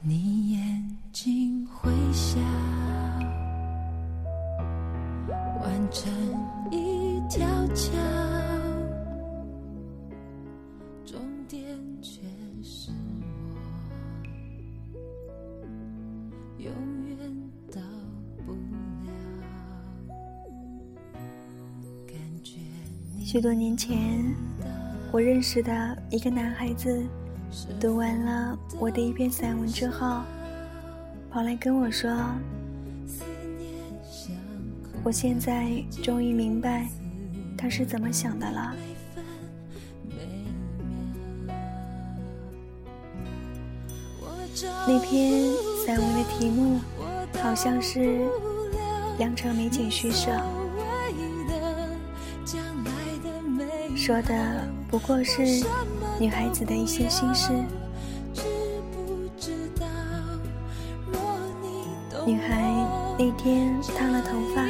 你眼睛会笑，弯成一条桥，终点却是我，永远到不了。感觉许多年前，我认识的一个男孩子。读完了我的一篇散文之后，跑来跟我说：“我现在终于明白他是怎么想的了。”那篇散文的题目好像是《良辰美景虚设》，说的不过是女孩子的一些心事。女孩那天烫了头发，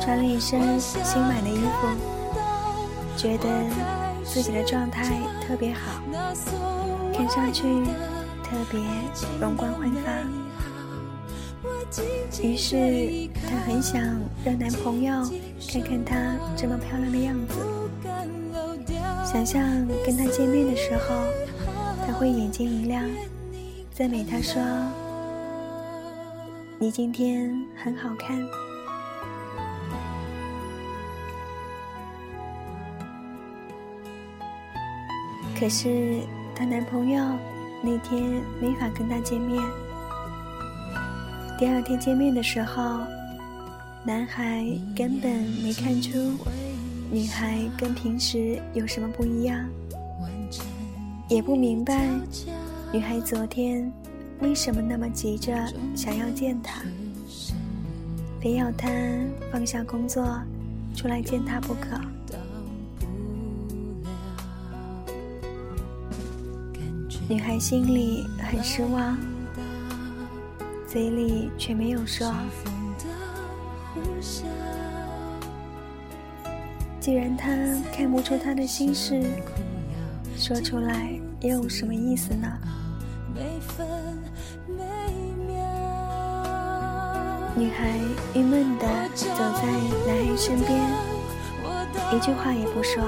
穿了一身新买的衣服，觉得自己的状态特别好，看上去。特别容光焕发，于是她很想让男朋友看看她这么漂亮的样子，想象跟她见面的时候，他会眼睛一亮，赞美她说：“你今天很好看。”可是她男朋友。那天没法跟他见面。第二天见面的时候，男孩根本没看出女孩跟平时有什么不一样，也不明白女孩昨天为什么那么急着想要见他，非要他放下工作出来见他不可。女孩心里很失望，嘴里却没有说。既然他看不出他的心事，说出来又有什么意思呢？女孩郁闷地走在男孩身边，一句话也不说，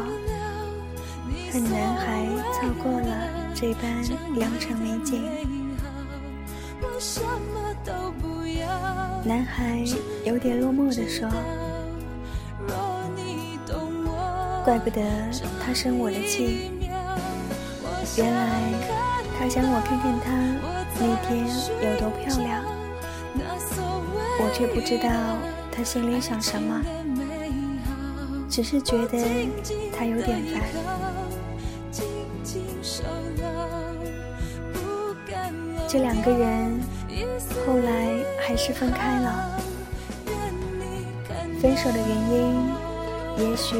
恨男孩错过了。这般良辰美景，男孩有点落寞地说：“怪不得他生我的气，原来他想我看看他那天有多漂亮，我却不知道他心里想什么，只是觉得他有点烦。”这两个人后来还是分开了。分手的原因，也许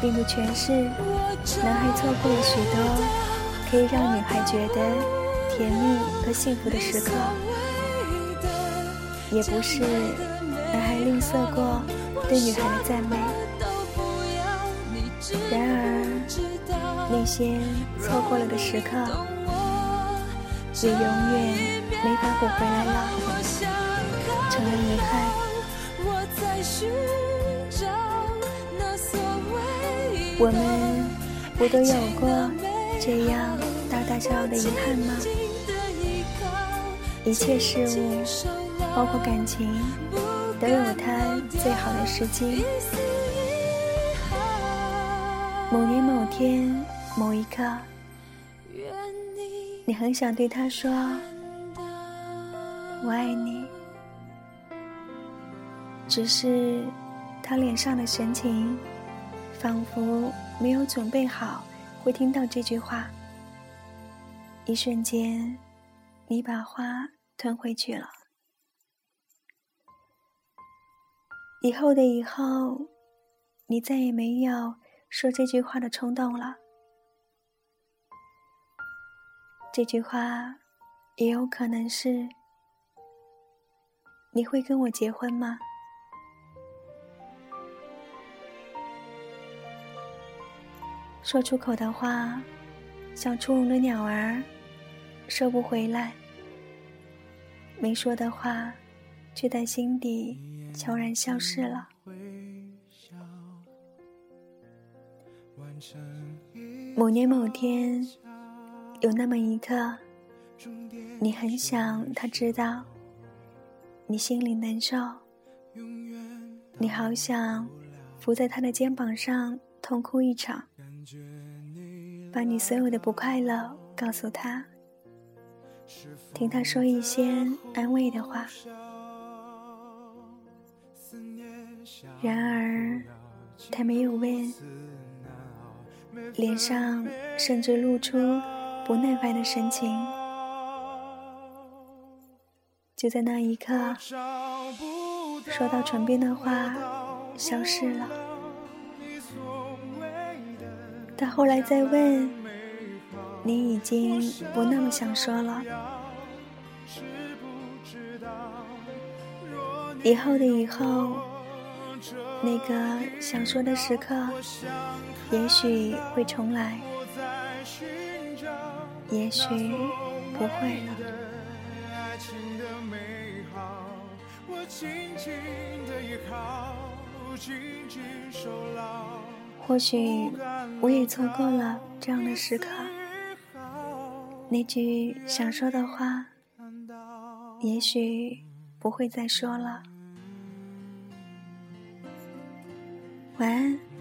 并不全是男孩错过了许多可以让女孩觉得甜蜜和幸福的时刻，也不是男孩吝啬过对女孩的赞美。然而，那些错过了的时刻。也永远没法补回来了，成了遗憾。我们不都有过这样大大小小的遗憾吗？一切事物，包括感情，都有它最好的时机。某年某天某一刻。你很想对他说“我爱你”，只是他脸上的神情，仿佛没有准备好会听到这句话。一瞬间，你把话吞回去了。以后的以后，你再也没有说这句话的冲动了。这句话，也有可能是：你会跟我结婚吗？说出口的话，像出笼的鸟儿，收不回来；没说的话，却在心底悄然消失了。某年某天。有那么一刻，你很想他知道，你心里难受，你好想伏在他的肩膀上痛哭一场，把你所有的不快乐告诉他，听他说一些安慰的话。然而，他没有问，脸上甚至露出不耐烦的神情。就在那一刻，说到唇边的话消失了。他后来再问，你已经不那么想说了。以后的以后，那个想说的时刻，也许会重来，也许不会了。或许我也错过了这样的时刻，那句想说的话，也许不会再说了。晚安。